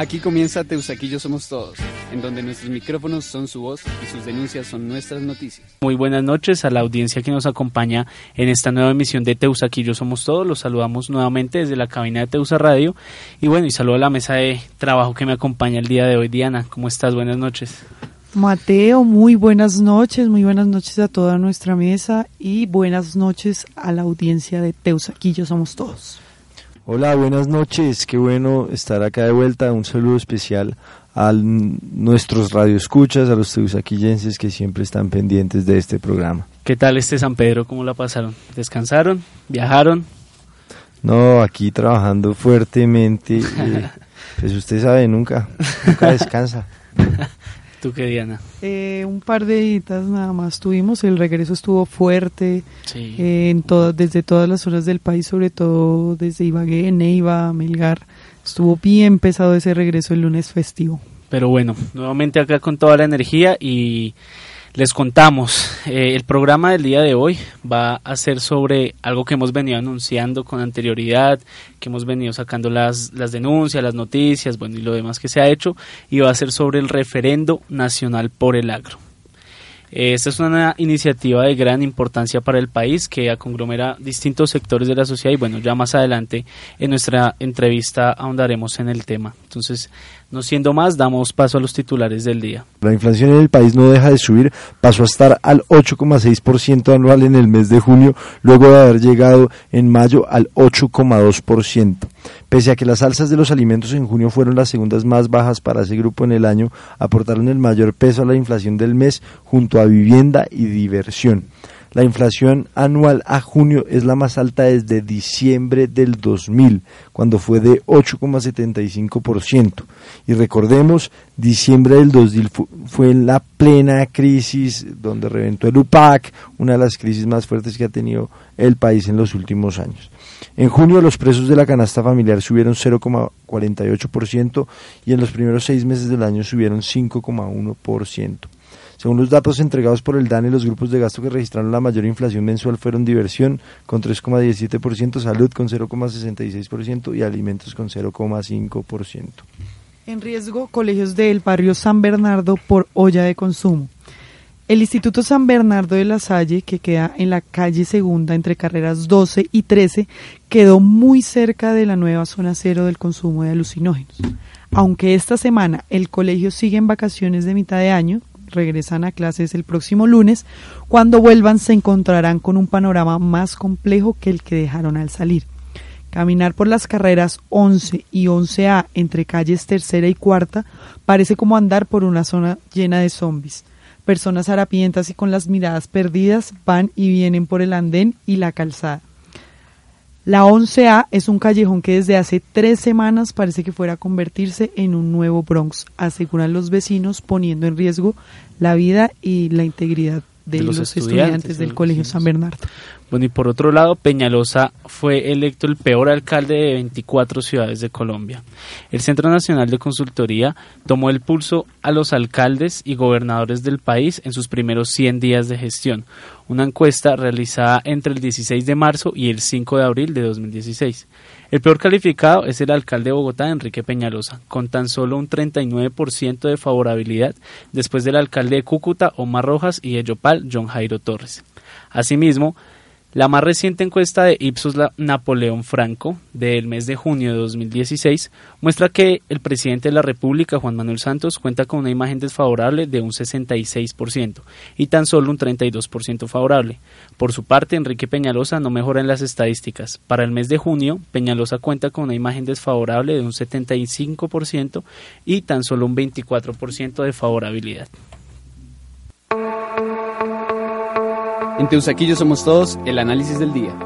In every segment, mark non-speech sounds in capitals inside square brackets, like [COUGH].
Aquí comienza Teusaquillo Somos Todos, en donde nuestros micrófonos son su voz y sus denuncias son nuestras noticias. Muy buenas noches a la audiencia que nos acompaña en esta nueva emisión de Teusaquillo Somos Todos. Los saludamos nuevamente desde la cabina de Teusa Radio. Y bueno, y saludo a la mesa de trabajo que me acompaña el día de hoy. Diana, ¿cómo estás? Buenas noches. Mateo, muy buenas noches, muy buenas noches a toda nuestra mesa y buenas noches a la audiencia de Teusaquillo Somos Todos. Hola, buenas noches. Qué bueno estar acá de vuelta. Un saludo especial a nuestros radioescuchas, a los teusaquillenses que siempre están pendientes de este programa. ¿Qué tal este San Pedro? ¿Cómo la pasaron? ¿Descansaron? ¿Viajaron? No, aquí trabajando fuertemente. Eh, [LAUGHS] pues usted sabe, nunca, nunca descansa. [LAUGHS] ¿Tú qué, Diana? Eh, un par de días nada más tuvimos, el regreso estuvo fuerte eh, en todas, desde todas las zonas del país, sobre todo desde Ibagué, Neiva, Melgar. Estuvo bien pesado ese regreso el lunes festivo. Pero bueno, nuevamente acá con toda la energía y les contamos, eh, el programa del día de hoy va a ser sobre algo que hemos venido anunciando con anterioridad, que hemos venido sacando las, las denuncias, las noticias, bueno, y lo demás que se ha hecho, y va a ser sobre el referendo nacional por el agro. Esta es una iniciativa de gran importancia para el país que conglomera distintos sectores de la sociedad y bueno, ya más adelante en nuestra entrevista ahondaremos en el tema. Entonces, no siendo más, damos paso a los titulares del día. La inflación en el país no deja de subir, pasó a estar al 8,6% anual en el mes de junio, luego de haber llegado en mayo al 8,2%. Pese a que las alzas de los alimentos en junio fueron las segundas más bajas para ese grupo en el año, aportaron el mayor peso a la inflación del mes junto a vivienda y diversión. La inflación anual a junio es la más alta desde diciembre del 2000, cuando fue de 8,75%. Y recordemos, diciembre del 2000 fue la plena crisis donde reventó el UPAC, una de las crisis más fuertes que ha tenido el país en los últimos años. En junio los precios de la canasta familiar subieron 0,48% y en los primeros seis meses del año subieron 5,1%. Según los datos entregados por el DANE, los grupos de gasto que registraron la mayor inflación mensual fueron diversión con 3,17%, salud con 0,66% y alimentos con 0,5%. En riesgo, colegios del barrio San Bernardo por olla de consumo. El Instituto San Bernardo de la Salle, que queda en la calle Segunda entre carreras 12 y 13, quedó muy cerca de la nueva zona cero del consumo de alucinógenos. Aunque esta semana el colegio sigue en vacaciones de mitad de año, regresan a clases el próximo lunes. Cuando vuelvan se encontrarán con un panorama más complejo que el que dejaron al salir. Caminar por las carreras 11 y 11A entre calles tercera y cuarta parece como andar por una zona llena de zombies. Personas harapientas y con las miradas perdidas van y vienen por el andén y la calzada. La 11A es un callejón que desde hace tres semanas parece que fuera a convertirse en un nuevo Bronx, aseguran los vecinos, poniendo en riesgo la vida y la integridad de, los, estudiantes, del Colegio San Bernardo. Bueno, y por otro lado, Peñalosa fue electo el peor alcalde de 24 ciudades de Colombia. El Centro Nacional de Consultoría tomó el pulso a los alcaldes y gobernadores del país en sus primeros 100 días de gestión, una encuesta realizada entre el 16 de marzo y el 5 de abril de 2016. El peor calificado es el alcalde de Bogotá, Enrique Peñalosa, con tan solo un 39% de favorabilidad, después del alcalde de Cúcuta, Omar Rojas, y de Yopal, John Jairo Torres. Asimismo, La más reciente encuesta de Ipsos Napoleón Franco del mes de junio de 2016 muestra que el presidente de la República, Juan Manuel Santos, cuenta con una imagen desfavorable de un 66% y tan solo un 32% favorable. Por su parte, Enrique Peñalosa no mejora en las estadísticas. Para el mes de junio, Peñalosa cuenta con una imagen desfavorable de un 75% y tan solo un 24% de favorabilidad. En Teusaquillo somos todos el análisis del día.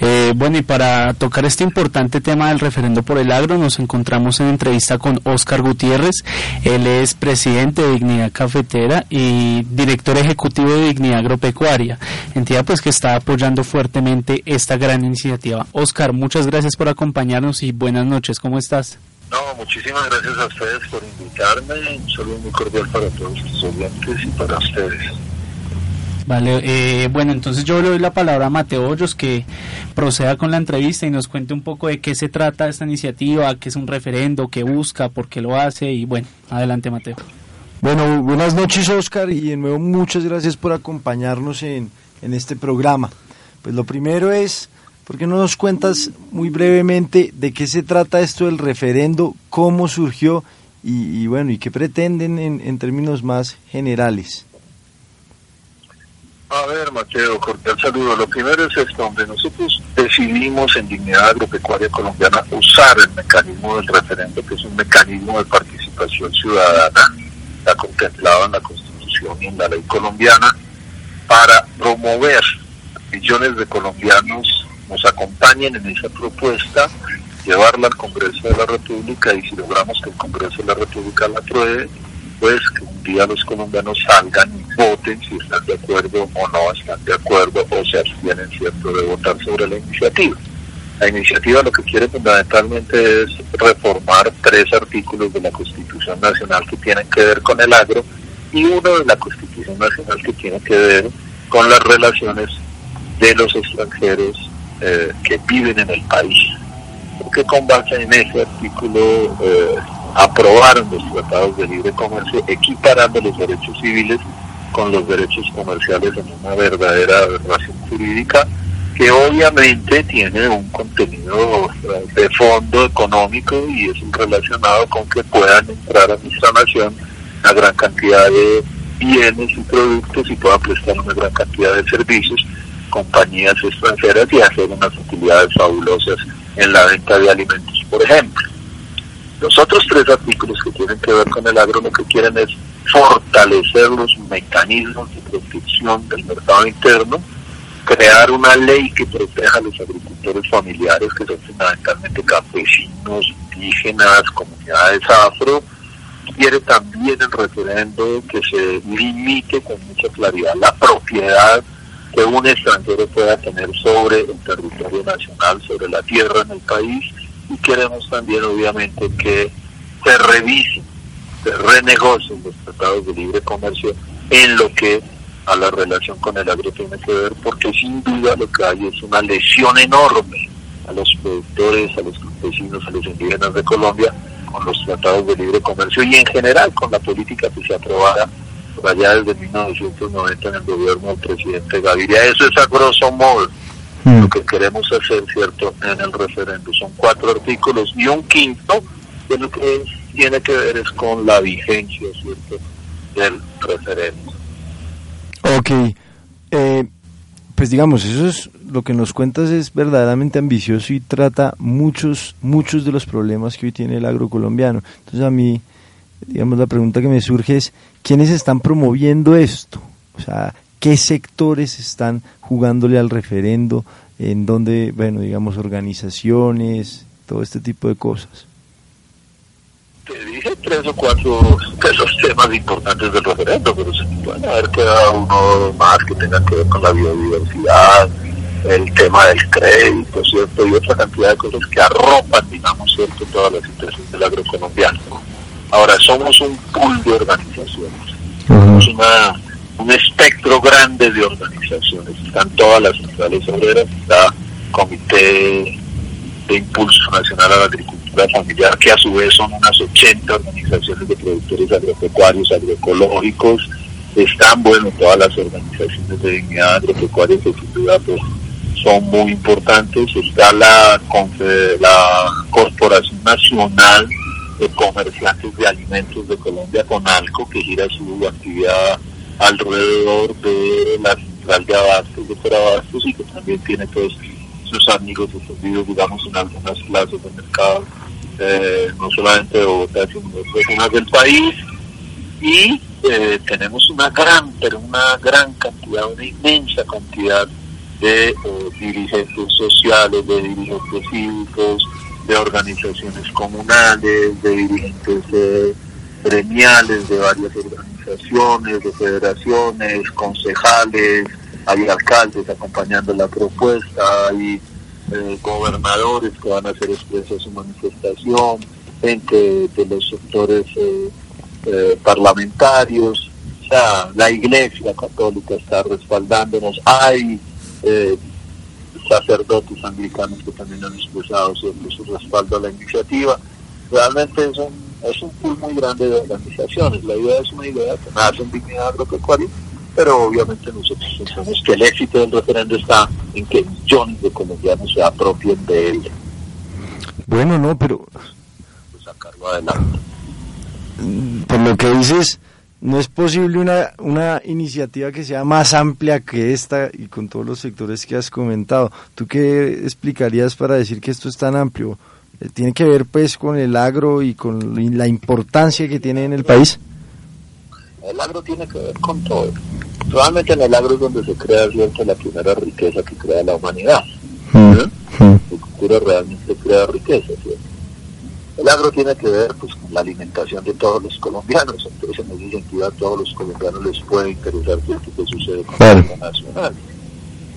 Eh, bueno, y para tocar este importante tema del referendo por el agro, nos encontramos en entrevista con Oscar Gutiérrez. Él es presidente de Dignidad Cafetera y director ejecutivo de Dignidad Agropecuaria, entidad pues que está apoyando fuertemente esta gran iniciativa. Oscar, muchas gracias por acompañarnos y buenas noches. ¿Cómo estás? No, muchísimas gracias a ustedes por invitarme. Un saludo muy cordial para todos los oyentes y para ustedes. Vale, eh, bueno, entonces yo le doy la palabra a Mateo Hoyos que proceda con la entrevista y nos cuente un poco de qué se trata esta iniciativa, qué es un referendo, qué busca, por qué lo hace y bueno, adelante Mateo. Bueno, buenas noches Oscar y de nuevo muchas gracias por acompañarnos en, en este programa. Pues lo primero es, ¿por qué no nos cuentas muy brevemente de qué se trata esto del referendo, cómo surgió y, bueno, y qué pretenden en, en términos más generales? A ver, Mateo, cordial saludo. Lo primero es esto, donde nosotros decidimos en Dignidad Agropecuaria Colombiana usar el mecanismo del referendo, que es un mecanismo de participación ciudadana, está contemplado en la Constitución y en la ley colombiana, para promover millones de colombianos nos acompañen en esa propuesta, llevarla al Congreso de la República y si logramos que el Congreso de la República la apruebe, pues que un día los colombianos salgan si están de acuerdo o no están de acuerdo o se abstienen cierto de votar sobre la iniciativa. La iniciativa lo que quiere fundamentalmente es reformar tres artículos de la Constitución Nacional que tienen que ver con el agro y uno de la Constitución Nacional que tiene que ver con las relaciones de los extranjeros eh, que viven en el país. Porque con base en ese artículo eh, aprobaron los tratados de libre comercio equiparando los derechos civiles con los derechos comerciales en una verdadera relación jurídica que obviamente tiene un contenido de fondo económico y es relacionado con que puedan entrar a nuestra nación una gran cantidad de bienes y productos y puedan prestar una gran cantidad de servicios compañías extranjeras y hacer unas utilidades fabulosas en la venta de alimentos, por ejemplo. Los otros tres artículos que tienen que ver con el agro lo que quieren es fortalecer los mecanismos de protección del mercado interno, crear una ley que proteja a los agricultores familiares, que son fundamentalmente campesinos, indígenas, comunidades afro. Quiere también el referendo que se limite con mucha claridad la propiedad que un extranjero pueda tener sobre el territorio nacional, sobre la tierra en el país y queremos también obviamente que se revisen, se renegocien los tratados de libre comercio en lo que a la relación con el agro tiene que ver, porque sin duda lo que hay es una lesión enorme a los productores, a los campesinos, a los indígenas de Colombia con los tratados de libre comercio y en general con la política que se aprobara por allá desde 1990 en el gobierno del presidente Gaviria. Eso es a grosso modo Mm. lo que queremos hacer, ¿cierto?, en el referendo. Son cuatro artículos y un quinto que lo que tiene que ver es con la vigencia, ¿cierto?, del referendo. Ok. Eh, pues digamos, eso es lo que nos cuentas es verdaderamente ambicioso y trata muchos, muchos de los problemas que hoy tiene el agrocolombiano. Entonces a mí, digamos, la pregunta que me surge es, ¿quiénes están promoviendo esto? O sea, qué sectores están jugándole al referendo, en donde, bueno, digamos, organizaciones, todo este tipo de cosas. Te dije tres o cuatro de los temas importantes del referendo, pero se pueden haber quedado uno más que tenga que ver con la biodiversidad, el tema del crédito, ¿cierto? Y otra cantidad de cosas que arropan, digamos, ¿cierto?, todas las intereses del agrocolombiano. Ahora, somos un pool de organizaciones. Somos una un espectro grande de organizaciones. Están todas las centrales obreras, está Comité de Impulso Nacional a la Agricultura Familiar, que a su vez son unas 80 organizaciones de productores agropecuarios, agroecológicos. están, bueno, todas las organizaciones de dignidad agropecuaria que sin duda pues, son muy importantes. Está la, la Corporación Nacional de Comerciantes de Alimentos de Colombia, CONALCO, que gira su actividad alrededor de la central de abastos de Corabastos y que también tiene todos sus amigos extendidos, digamos, en algunas plazas de mercado, eh, no solamente de Bogotá, sino de otras zonas del país. Y eh, tenemos una gran, pero una gran cantidad, una inmensa cantidad de eh, dirigentes sociales, de dirigentes cívicos, de organizaciones comunales, de dirigentes eh, gremiales de varias organizaciones, de federaciones, concejales, hay alcaldes acompañando la propuesta, hay eh, gobernadores que van a hacer expresa su manifestación, gente de los sectores eh, eh, parlamentarios, o sea, la Iglesia Católica está respaldándonos, hay sacerdotes anglicanos que también han expresado su, respaldo a la iniciativa. Realmente es un, es un pool muy grande de organizaciones. La idea es una idea que nace en dignidad agropecuaria, pero obviamente nosotros pensamos que el éxito del referendo está en que millones de colombianos se apropien de él. Bueno, no, pero... Pues sacarlo adelante. Por lo que dices no es posible una, una iniciativa que sea más amplia que esta y con todos los sectores que has comentado. ¿Tú qué explicarías para decir que esto es tan amplio? Eh, ¿Tiene que ver pues con el agro y con la importancia que tiene en el país? El agro tiene que ver con todo. Realmente en el agro es donde se crea ¿cierto? la primera riqueza que crea la humanidad. Mm, mm. La cultura realmente crea riqueza. ¿cierto? El agro tiene que ver pues, con la alimentación de todos los colombianos, entonces en ese sentido a todos los colombianos les puede interesar qué es que sucede con el agro nacional.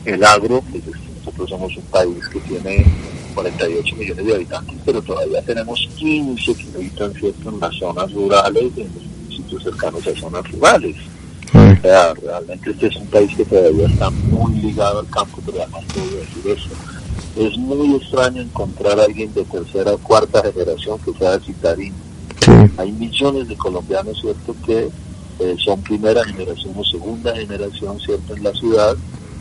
El agro, pues, nosotros somos un país que tiene 48 millones de habitantes, pero todavía tenemos 15 que habitan ¿cierto? en las zonas rurales, en los cercanos a zonas rurales. O sea, realmente este es un país que todavía está muy ligado al campo, pero además puedo decir eso es muy extraño encontrar a alguien de tercera o cuarta generación que sea citadino. Hay millones de colombianos, ¿cierto?, que eh, son primera generación o segunda generación, ¿cierto?, en la ciudad,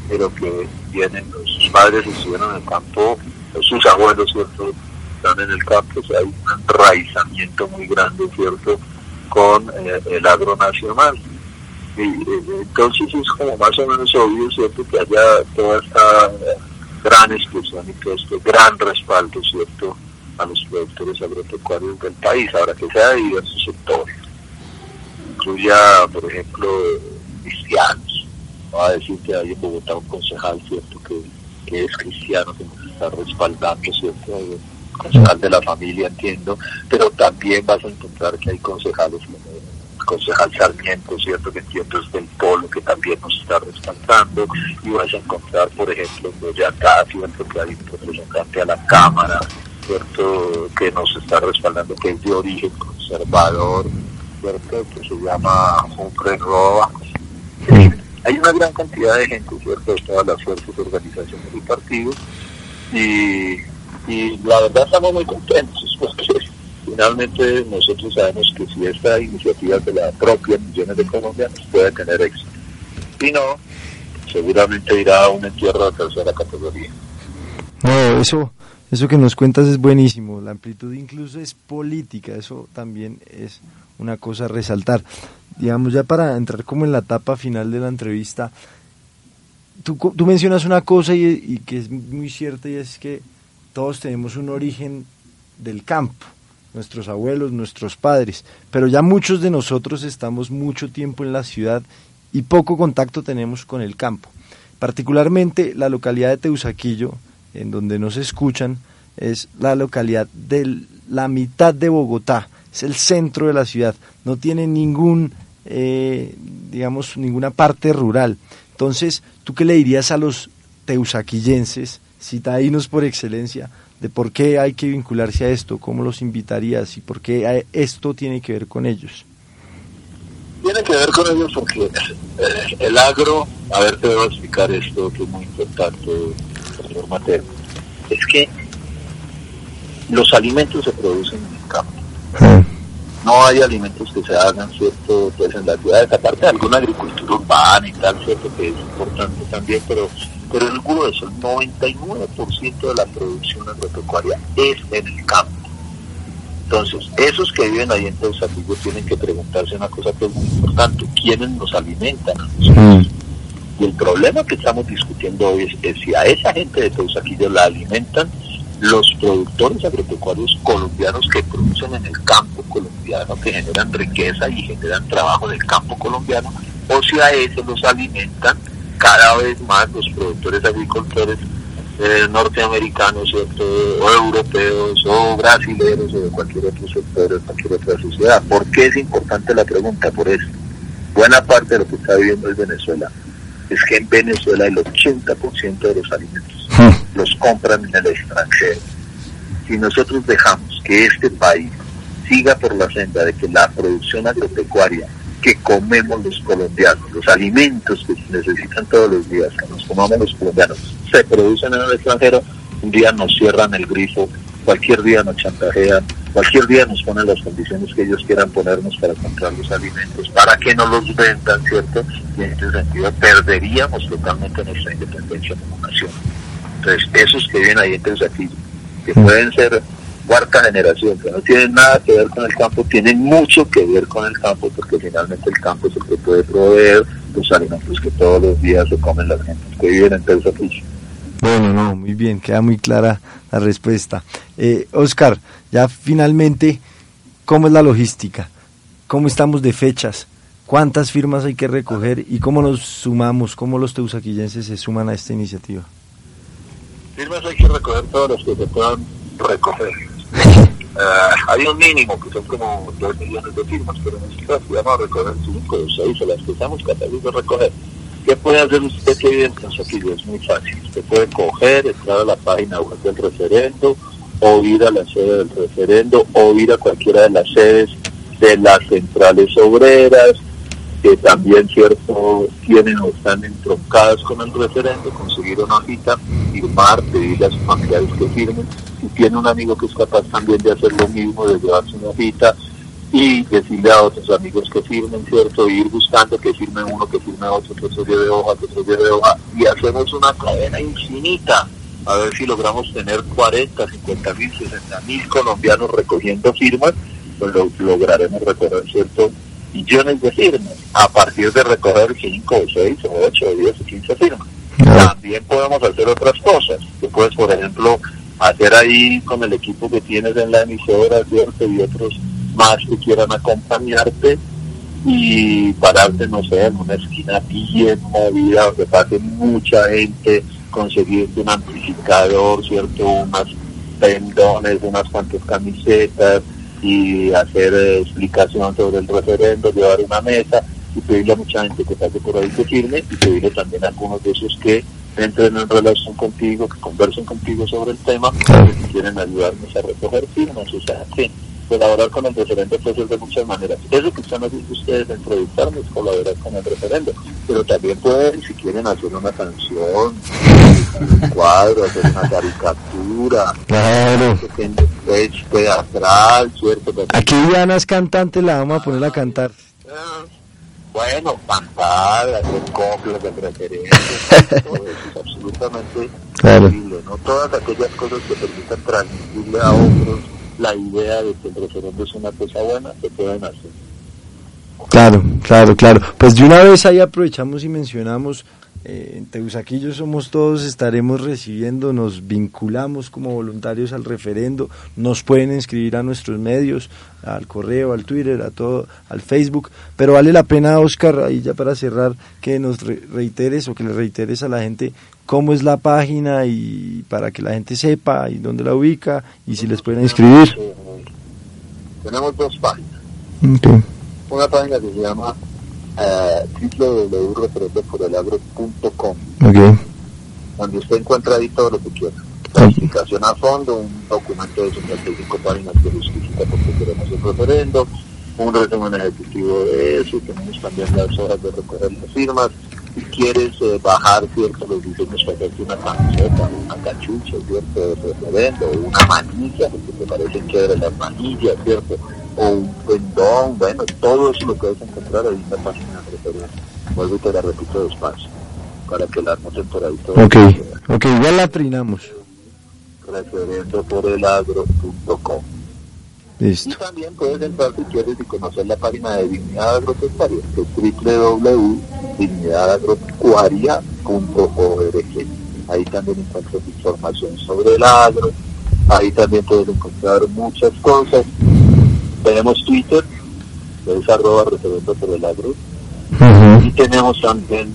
pero que vienen, sus padres estuvieron en el campo, sus abuelos, ¿cierto?, están en el campo, o sea, hay un enraizamiento muy grande, ¿cierto?, con eh, el agro nacional. Y, eh, entonces es como más o menos obvio, ¿cierto?, que haya toda esta gran exclusión y todo este gran respaldo, ¿cierto?, a los productores agropecuarios del país, ahora que sea de diversos sectores. Incluya, por ejemplo, cristianos. Va a decir que hay en Bogotá un concejal, ¿cierto?, que, que es cristiano, que nos está respaldando, ¿cierto?, concejal de la familia, entiendo, pero también vas a encontrar que hay concejales concejal Sarmiento, ¿cierto? Que entiendo es del Polo, que también nos está respaldando, y vas a encontrar, por ejemplo, en Boyacá, ¿cierto? Que hay un representante a la Cámara, ¿cierto? Que nos está respaldando, que es de origen conservador, ¿cierto? Que se llama Humphrey Roa. Hay una gran cantidad de gente, ¿cierto? De todas las fuerzas, organizaciones y partidos, y, y la verdad estamos muy contentos [LAUGHS] porque finalmente nosotros sabemos que si esta iniciativa se la propia millones de colombianos puede tener éxito. Si no, seguramente irá a un entierro de tercera categoría. No, eso, eso que nos cuentas es buenísimo. La amplitud incluso es política, eso también es una cosa a resaltar. Digamos, ya para entrar como en la etapa final de la entrevista, tú, tú mencionas una cosa y, y que es muy cierta y es que todos tenemos un origen del campo nuestros abuelos, nuestros padres, pero ya muchos de nosotros estamos mucho tiempo en la ciudad y poco contacto tenemos con el campo. Particularmente la localidad de Teusaquillo, en donde nos escuchan, es la localidad de la mitad de Bogotá, es el centro de la ciudad, no tiene ningún, eh, digamos, ninguna parte rural. Entonces, ¿tú qué le dirías a los teusaquillenses, citadinos por excelencia, de por qué hay que vincularse a esto, cómo los invitarías y por qué esto tiene que ver con ellos. Tiene que ver con ellos porque eh, el agro, a ver, te voy a explicar esto que es muy importante, señor Mateo, es que los alimentos se producen en el campo. no hay alimentos que se hagan, ¿cierto? Pues en las ciudades, aparte de alguna agricultura urbana y tal, ¿cierto? Que es importante también, pero, pero el grueso, el 99% de la producción agropecuaria es en el campo. Entonces, esos que viven ahí en Teusaquillo tienen que preguntarse una cosa que es muy importante, ¿quiénes nos alimentan a nosotros? Y el problema que estamos discutiendo hoy es que si a esa gente de Teusaquillo la alimentan los productores agropecuarios colombianos que producen en el campo colombiano, que generan riqueza y generan trabajo en el campo colombiano, o si a eso los alimentan cada vez más los productores agricultores eh, norteamericanos o europeos o brasileños o de cualquier otro sector de cualquier otra sociedad. ¿Por qué es importante la pregunta? Por esto. Buena parte de lo que está viviendo es Venezuela es que en Venezuela el 80% de los alimentos los compran en el extranjero. Si nosotros dejamos que este país siga por la senda de que la producción agropecuaria que comemos los colombianos, los alimentos que se necesitan todos los días, que nos comamos los colombianos, se producen en el extranjero, un día nos cierran el grifo, cualquier día nos chantajean, cualquier día nos ponen las condiciones que ellos quieran ponernos para comprar los alimentos, para que no los vendan, ¿cierto? Y en ese sentido perderíamos totalmente nuestra independencia como nación. Entonces, esos que vienen ahí entonces aquí, que pueden ser cuarta generación, que no tienen nada que ver con el campo, tienen mucho que ver con el campo, porque finalmente el campo es el que puede proveer los alimentos que todos los días se comen las gentes que viven en aquí. Bueno, no, muy bien, queda muy clara la respuesta. Eh, Oscar, ya finalmente, ¿cómo es la logística? ¿Cómo estamos de fechas? ¿Cuántas firmas hay que recoger y cómo nos sumamos, cómo los teusaquillenses se suman a esta iniciativa? Firmas hay que recoger todas las que se puedan recoger. [LAUGHS] Eh, hay un mínimo que son como 2 millones de firmas, pero nosotros vamos a recoger 5 o 6 o las que estamos capaces de recoger. ¿Qué puede hacer usted que vive en? Es muy fácil. Usted puede coger, entrar a la página web del referendo, o ir a la sede del referendo o ir a cualquiera de las sedes de las centrales obreras que también cierto tienen o están entroncadas con el referendo, conseguir una hojita, firmar, pedirle a sus familiares que firmen. Si tiene un amigo que es capaz también de hacer lo mismo, de llevarse una hojita y decirle a otros amigos que firmen, ¿cierto? ir buscando que firme uno, que firme otro, que otro lleve hoja, que otro lleve hoja, y hacemos una cadena infinita a ver si logramos tener 40, 50 mil, 60 mil colombianos recogiendo firmas, pues lo, lograremos recoger ciertos millones de firmas, a partir de recoger 5 o 6 o 8 o 10 o 15 firmas. También podemos hacer otras cosas, que puedes, por ejemplo, hacer ahí con el equipo que tienes en la emisora, ¿cierto? Y otros más que quieran acompañarte y pararte, no sé, en una esquina bien movida donde pase mucha gente, conseguir un amplificador, ¿cierto? Unas pendones, unas cuantas camisetas y hacer eh, explicación sobre el referendo, llevar una mesa y pedirle a mucha gente que pase por ahí que firme y pedirle también a algunos de esos que entren en relación contigo, que conversen contigo sobre el tema, que quieren ayudarnos a recoger firmas, o sea, que colaborar con el referendo puede ser de muchas maneras. Eso que están haciendo ustedes en entrevistarme es colaborar con el referendo, pero también pueden, si quieren, hacer una canción, un cuadro, hacer una caricatura, claro. Teatral, ¿cierto? Aquí Diana es cantante, la vamos a poner a cantar. Ah, bueno, cantar, hacer coplas todo eso es absolutamente claro. posible, ¿no? Todas aquellas cosas que permitan transmitirle a otros la idea de que el referendo es una cosa buena, se pueden hacer. Claro, claro, claro. Pues de una vez ahí aprovechamos y mencionamos, eh, en Teusaquillo somos todos, estaremos recibiendo, nos vinculamos como voluntarios al referendo, nos pueden inscribir a nuestros medios, al correo, al Twitter, a todo, al Facebook, pero vale la pena, Oscar, ahí ya para cerrar, que nos reiteres o que le reiteres a la gente cómo es la página y para que la gente sepa y dónde la ubica y si les pueden inscribir. Tenemos dos páginas. Una página que se llama eh, www.referendoporelagro.com okay. donde usted encuentra ahí todo lo que quiera. La explicación a fondo, un documento de 55 páginas que justifica por qué queremos el referendo, un resumen ejecutivo de eso, tenemos también las horas de recoger las firmas, si quieres eh, bajar cierto los diseños para hacerte una camiseta, una cachucha, cierto, de referendo, una manilla, porque te parecen chéveres las manillas, cierto, o un pendón, bueno, todo eso lo puedes encontrar ahí en la página de referencia. Vuelvo y te la repito despacio, para que la anoten por ahí todo. Ok, ok, igual la trinamos. Referendo por el agro.com. Y también puedes entrar si quieres y conocer la página de Dignidad Agropecuaria, que es www.dignidadagropecuaria.org. Ahí también encuentras información sobre el agro, ahí también puedes encontrar muchas cosas. Tenemos Twitter, que es arroba referendo por el agro, y tenemos también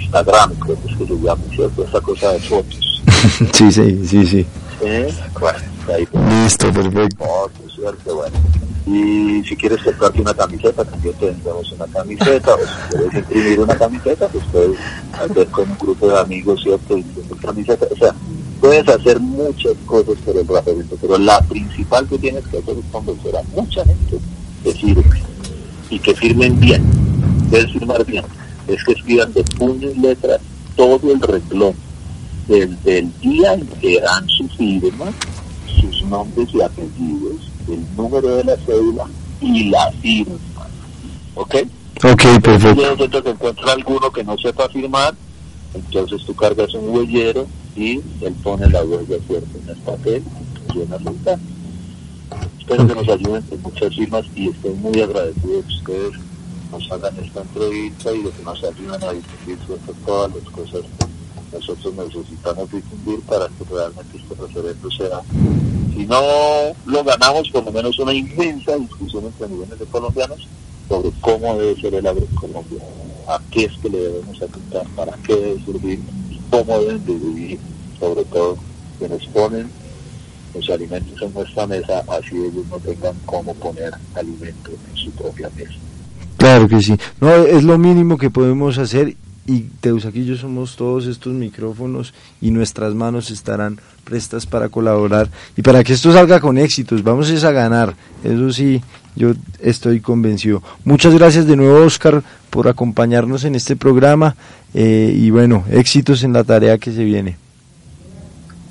Instagram, creo que es que se llama, ¿cierto? Esa cosa de fotos. [LAUGHS] Sí, sí, sí, sí. ¿eh? Bueno, ahí Listo, perfecto. fotos, ¿cierto? Bueno. Y si quieres comprarte una camiseta, también tenemos una camiseta, o si quieres imprimir una camiseta, pues puedes hacer con un grupo de amigos, ¿cierto? Imprimir camiseta, o sea, puedes hacer muchas cosas por el referente, pero la principal que tienes que hacer es convencer a mucha gente que firme, y que firmen bien, deben firmar bien, es que escriban de puño y letra todo el renglón. Del, del día en que dan su firma, sus nombres y apellidos, el número de la cédula y la firma. ¿Ok? Ok, perfecto. De que encuentra alguno que no sepa firmar, entonces tú cargas un huellero y él pone la huella cierta en el papel y llenas el campo. Espero que nos ayuden con muchas firmas y estoy muy agradecido de que ustedes nos hagan esta entrevista y de que nos ayuden a difundir todas las cosas que nosotros necesitamos difundir para que realmente este referendo sea si no lo ganamos, por lo menos una inmensa discusión entre millones de colombianos sobre cómo debe ser el agro en Colombia, a qué es que le debemos apuntar, para qué debe servir cómo deben de vivir, sobre todo quienes ponen los alimentos en nuestra mesa, así ellos no tengan cómo poner alimento en su propia mesa. Claro que sí. No, es lo mínimo que podemos hacer y Teusaquillo somos todos estos micrófonos y nuestras manos estarán prestas para colaborar y para que esto salga con éxitos. Vamos es a ganar. Eso sí, yo estoy convencido. Muchas gracias de nuevo, Oscar, por acompañarnos en este programa eh, y bueno, éxitos en la tarea que se viene.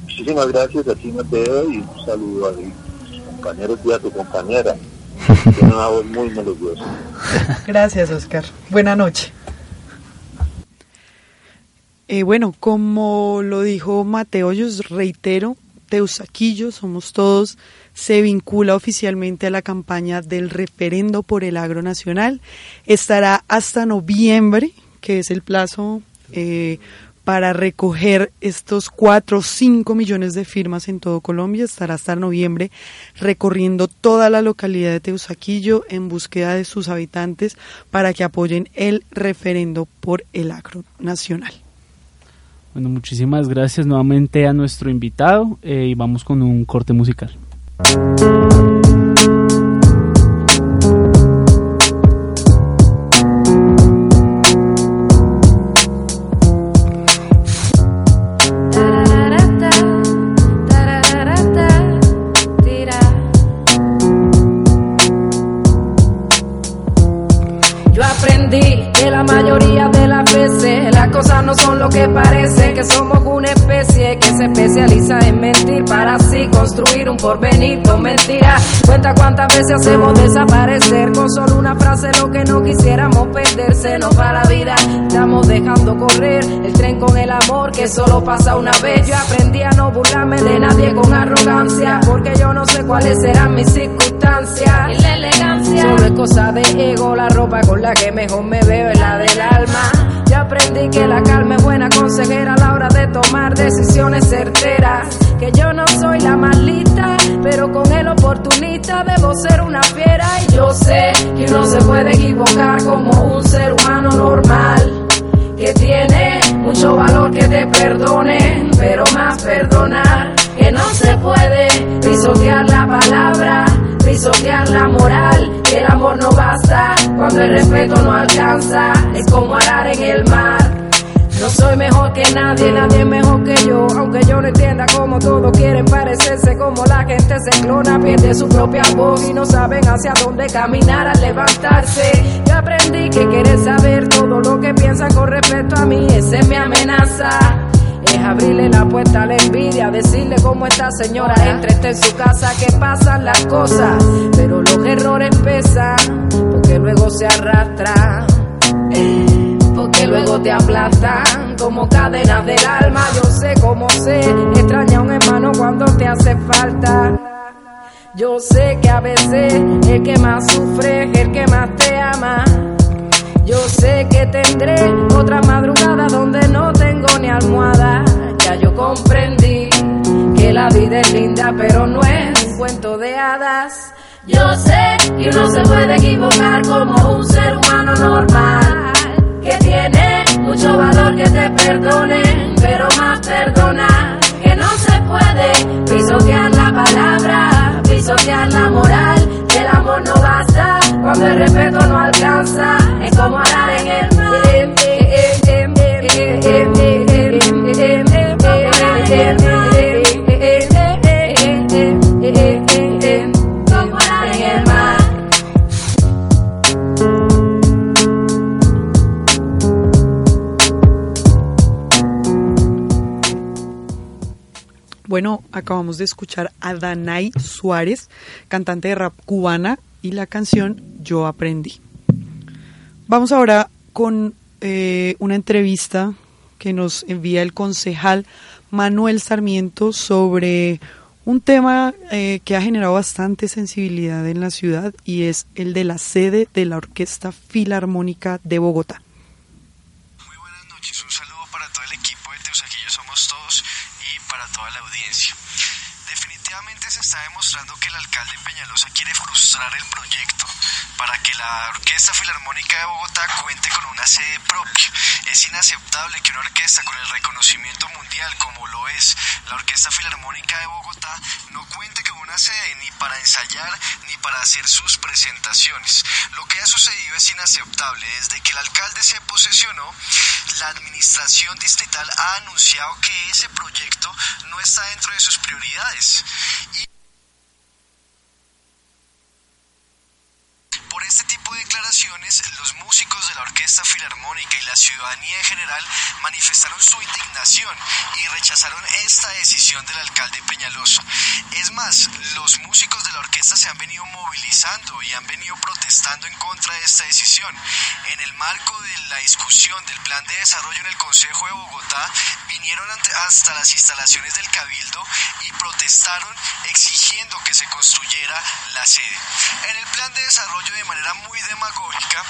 Muchísimas gracias a ti, Mateo, y un saludo a mis compañeros y a tu compañera. [LAUGHS] Tiene una voz muy melodiosa. Gracias, Oscar. Buena noche. Eh, bueno, como lo dijo Mateo, yo reitero, Teusaquillo, somos todos, se vincula oficialmente a la campaña del referendo por el agro nacional. Estará hasta noviembre, que es el plazo eh, para recoger estos 4 o 5 millones de firmas en todo Colombia. Estará hasta noviembre recorriendo toda la localidad de Teusaquillo en búsqueda de sus habitantes para que apoyen el referendo por el agro nacional. Bueno, muchísimas gracias nuevamente a nuestro invitado eh, y vamos con un corte musical. Un porvenir con mentiras. Cuenta cuántas veces hacemos desaparecer con solo una frase lo que no quisiéramos perderse, no para la vida. Estamos dejando correr el tren con el amor que solo pasa una vez. Yo aprendí a no burlarme de nadie con arrogancia, porque yo no sé cuáles serán mis circunstancias. Y la elegancia solo es cosa de ego, la ropa con la que mejor me veo es la del alma. Yo aprendí que la calma es buena consejera a la hora de tomar decisiones certeras. Que yo no soy la más lista, pero con el oportunista debo ser una fiera. Y yo sé que uno se puede equivocar como un ser humano normal. Que tiene mucho valor que te perdonen, pero más perdonar que no se puede pisotear la palabra, pisotear la moral, que el amor no basta cuando el respeto no alcanza, es como arar en el mar. No soy mejor que nadie, nadie es mejor que yo. Aunque yo no entienda cómo todos quieren parecerse, como la gente se clona, pierde su propia voz y no saben hacia dónde caminar al levantarse. Yo aprendí que querer saber todo lo que piensan con respecto a mí, esa es mi amenaza. es abrirle la puerta a la envidia, decirle cómo esta señora está en su casa, que pasan las cosas, pero los errores pesan, porque luego se arrastran. Porque luego te aplastan como cadenas del alma. Yo sé cómo sé, extraña a un hermano cuando te hace falta. Yo sé que a veces el que más sufre es el que más te ama. Yo sé que tendré otra madrugada donde no tengo ni almohada. Ya yo comprendí que la vida es linda, pero no es un cuento de hadas. Yo sé que uno se puede equivocar como un ser humano normal, que tiene mucho valor que te perdonen, pero más perdona que no se puede pisotear la palabra, pisotear la moral, el amor no basta cuando el respeto no alcanza, es como arar en el mar. Bueno, acabamos de escuchar a Danay Suárez, cantante de rap cubana, y la canción Yo Aprendí. Vamos ahora con eh, una entrevista que nos envía el concejal Manuel Sarmiento sobre un tema eh, que ha generado bastante sensibilidad en la ciudad y es el de la sede de la Orquesta Filarmónica de Bogotá. Muy buenas noches, un saludo para todo el equipo de Teusaquillo Somos Todos y para toda la audiencia. Definitivamente se está demostrando que el alcalde Peñalosa quiere frustrar el proyecto para que la Orquesta Filarmónica de Bogotá cuente con una sede propia. Es inaceptable que una orquesta con el reconocimiento mundial como lo es la Orquesta Filarmónica de Bogotá no cuente con una sede ni para ensayar ni para hacer sus presentaciones. Lo que ha sucedido es inaceptable. Desde que el alcalde se posesionó, la administración distrital ha anunciado que ese proyecto no está dentro de sus prioridades. Por este tipo de declaraciones, los músicos de la Orquesta Filarmónica y la ciudadanía en general manifestaron su indignación y rechazaron esta decisión del alcalde Peñalosa. Es más, los músicos se han venido movilizando y han venido protestando en contra de esta decisión. En el marco de la discusión del plan de desarrollo en el Consejo de Bogotá, vinieron hasta las instalaciones del Cabildo y protestaron exigiendo que se construyera la sede. En el plan de desarrollo de manera muy demagógica,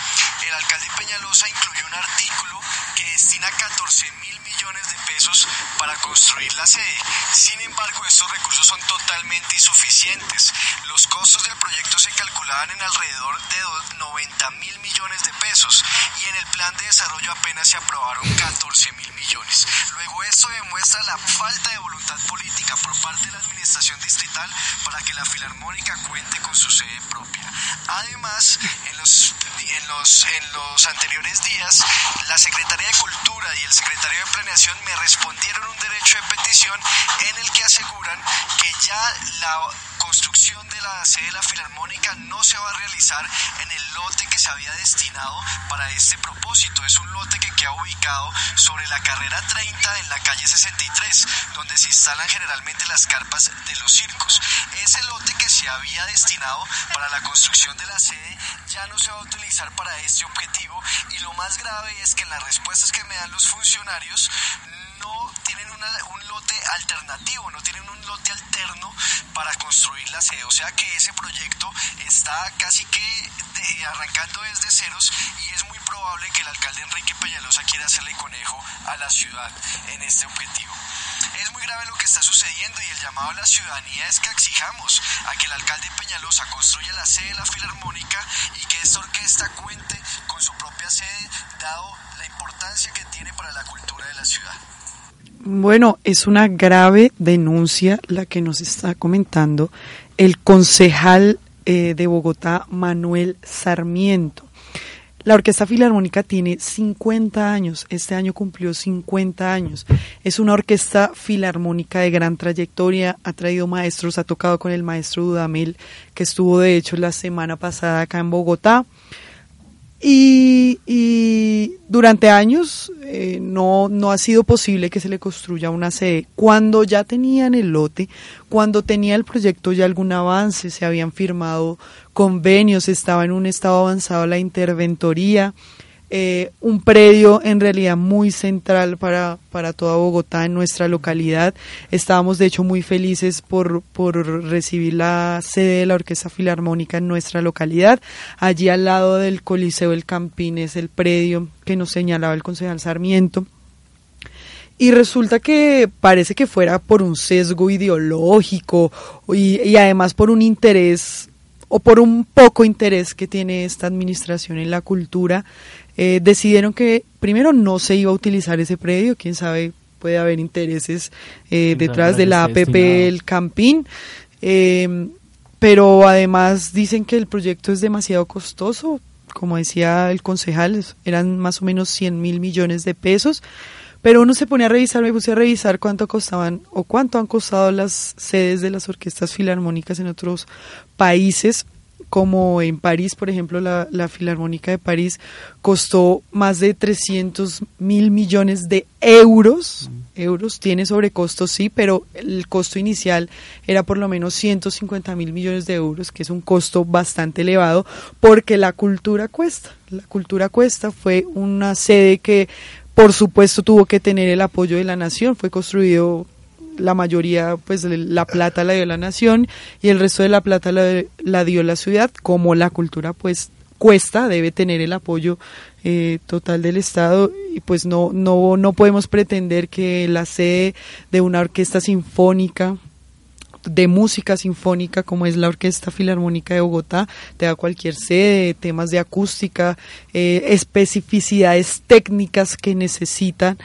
el alcalde Peñalosa incluyó un artículo que destina 14 mil millones de pesos para construir la sede. Sin embargo, estos recursos son totalmente insuficientes. Los costos del proyecto se calculaban en alrededor de do- 90 mil millones de pesos y en el plan de desarrollo apenas se aprobaron 14 mil millones. Luego esto demuestra la falta de voluntad política por parte de la administración distrital para que la filarmónica cuente con su sede propia. Además, en los, en los, en los anteriores días, la Secretaría de Cultura y el Secretario de Planeación me respondieron un derecho de petición en el que aseguran que ya la construcción de la sede de la Filarmónica no se va a realizar en el lote que se había destinado para este propósito. Es un lote que queda ubicado sobre la carrera 30 en la calle 63, donde se instalan generalmente las carpas de los circos. Ese lote que se había destinado para la construcción de la sede ya no se va a utilizar para este objetivo y lo más grave es que las respuestas que me dan los funcionarios no tienen una- un lote alternativo, no tienen un lote alterno para construir la sede. O sea que ese proyecto está casi que de- arrancando desde ceros y es muy probable que el alcalde Enrique Peñalosa quiera hacerle conejo a la ciudad en este objetivo. Lo que está sucediendo y el llamado a la ciudadanía es que exijamos a que el alcalde Peñalosa construya la sede de la Filarmónica y que esta orquesta cuente con su propia sede, dado la importancia que tiene para la cultura de la ciudad. Bueno, es una grave denuncia la que nos está comentando el concejal eh, de Bogotá, Manuel Sarmiento. La Orquesta Filarmónica tiene 50 años, este año cumplió 50 años. Es una orquesta filarmónica de gran trayectoria, ha traído maestros, ha tocado con el maestro Dudamel, que estuvo de hecho la semana pasada acá en Bogotá Y, y durante años eh, no, no ha sido posible que se le construya una sede. Cuando ya tenían el lote, cuando tenía el proyecto ya algún avance, se habían firmado convenios, estaba en un estado avanzado la interventoría, eh, un predio en realidad muy central para, para toda Bogotá en nuestra localidad. Estábamos de hecho muy felices por, por recibir la sede de la Orquesta Filarmónica en nuestra localidad. Allí al lado del Coliseo del Campín es el predio que nos señalaba el concejal Sarmiento. Y resulta que parece que fuera por un sesgo ideológico y, y además por un interés o por un poco interés que tiene esta administración en la cultura, eh, decidieron que primero no se iba a utilizar ese predio, quién sabe, puede haber intereses eh, detrás de la APP El Campín, eh, pero además dicen que el proyecto es demasiado costoso, como decía el concejal, eran más o menos 100 mil millones de pesos, pero uno se pone a revisar, me puse a revisar cuánto costaban o cuánto han costado las sedes de las orquestas filarmónicas en otros países como en París, por ejemplo, la, la, Filarmónica de París costó más de 300 mil millones de euros. Euros tiene sobrecostos, sí, pero el costo inicial era por lo menos 150 mil millones de euros, que es un costo bastante elevado, porque la cultura cuesta. La cultura cuesta fue una sede que, por supuesto, tuvo que tener el apoyo de la nación. Fue construido la mayoría, pues la plata la dio la nación y el resto de la plata la, dio la ciudad, como la cultura pues cuesta, debe tener el apoyo eh, total del Estado. Y pues no, no, no podemos pretender que la sede de una orquesta sinfónica de música sinfónica como es la Orquesta Filarmónica de Bogotá, te da cualquier sede, temas de acústica, eh, especificidades técnicas que necesitan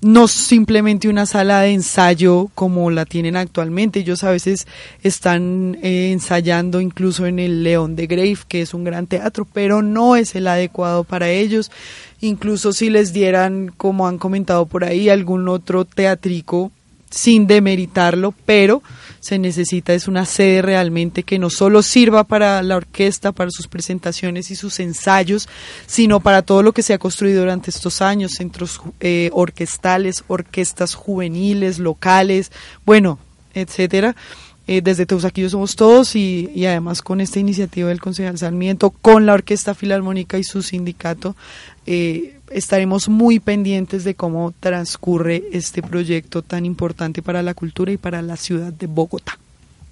no simplemente una sala de ensayo como la tienen actualmente. Ellos a veces están eh, ensayando incluso en el León de Grave, que es un gran teatro, pero no es el adecuado para ellos. Incluso si les dieran, como han comentado por ahí, algún otro teatrico sin demeritarlo, pero se necesita es una sede realmente que no solo sirva para la orquesta, para sus presentaciones y sus ensayos, sino para todo lo que se ha construido durante estos años, centros eh, orquestales, orquestas juveniles, locales, bueno, etcétera. Eh, desde Teusaquillo somos todos y, además con esta iniciativa del concejal Sarmiento, con la Orquesta Filarmónica y su sindicato, eh, estaremos muy pendientes de cómo transcurre este proyecto tan importante para la cultura y para la ciudad de Bogotá.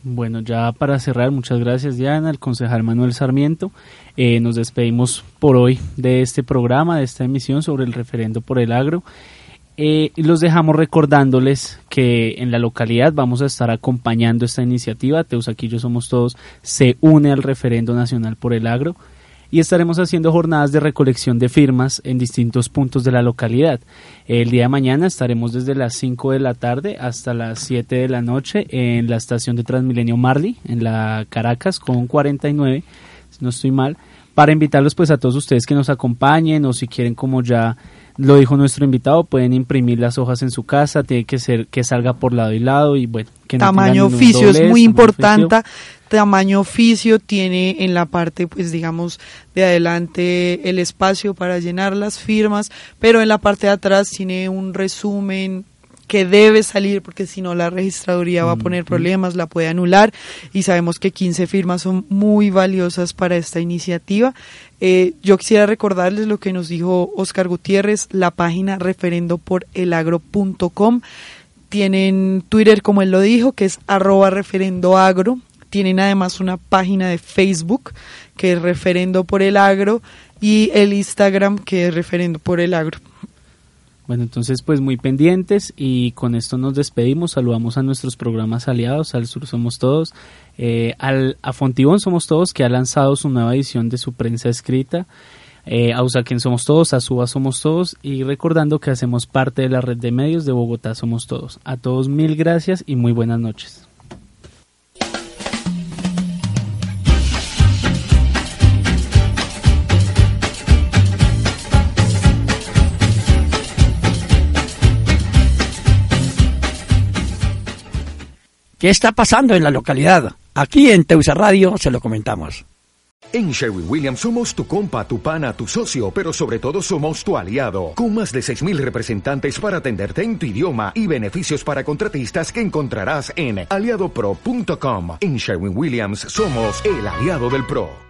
Bueno, ya para cerrar, muchas gracias Diana, el concejal Manuel Sarmiento. Eh, nos despedimos por hoy de este programa, de esta emisión sobre el referendo por el agro. Eh, los dejamos recordándoles que en la localidad vamos a estar acompañando esta iniciativa. Teusaquillo Somos Todos se une al referendo nacional por el agro y estaremos haciendo jornadas de recolección de firmas en distintos puntos de la localidad. El día de mañana estaremos desde las 5 de la tarde hasta las 7 de la noche en la estación de Transmilenio Marley, en la Caracas, con 49, si no estoy mal, para invitarlos pues a todos ustedes que nos acompañen o si quieren como ya lo dijo nuestro invitado, pueden imprimir las hojas en su casa, tiene que ser que salga por lado y lado y bueno, que no tamaño oficio es muy importante. Tamaño oficio tiene en la parte, pues digamos, de adelante el espacio para llenar las firmas, pero en la parte de atrás tiene un resumen que debe salir porque si no la registraduría va a poner problemas, la puede anular y sabemos que 15 firmas son muy valiosas para esta iniciativa. Eh, yo quisiera recordarles lo que nos dijo Oscar Gutiérrez, la página referendoporelagro.com. Tienen Twitter, como él lo dijo, que es arroba referendoagro. Tienen además una página de Facebook que es referendo por el agro y el Instagram que es referendo por el agro. Bueno, entonces pues muy pendientes y con esto nos despedimos, saludamos a nuestros programas aliados, al Sur Somos Todos, eh, al, a Fontibón Somos Todos que ha lanzado su nueva edición de su prensa escrita, eh, a Usaquén Somos Todos, a Suba Somos Todos y recordando que hacemos parte de la red de medios de Bogotá Somos Todos. A todos mil gracias y muy buenas noches. ¿Qué está pasando en la localidad? Aquí en Teusa Radio se lo comentamos. En Sherwin Williams somos tu compa, tu pana, tu socio, pero sobre todo somos tu aliado, con más de 6.000 representantes para atenderte en tu idioma y beneficios para contratistas que encontrarás en aliadopro.com. En Sherwin Williams somos el aliado del PRO.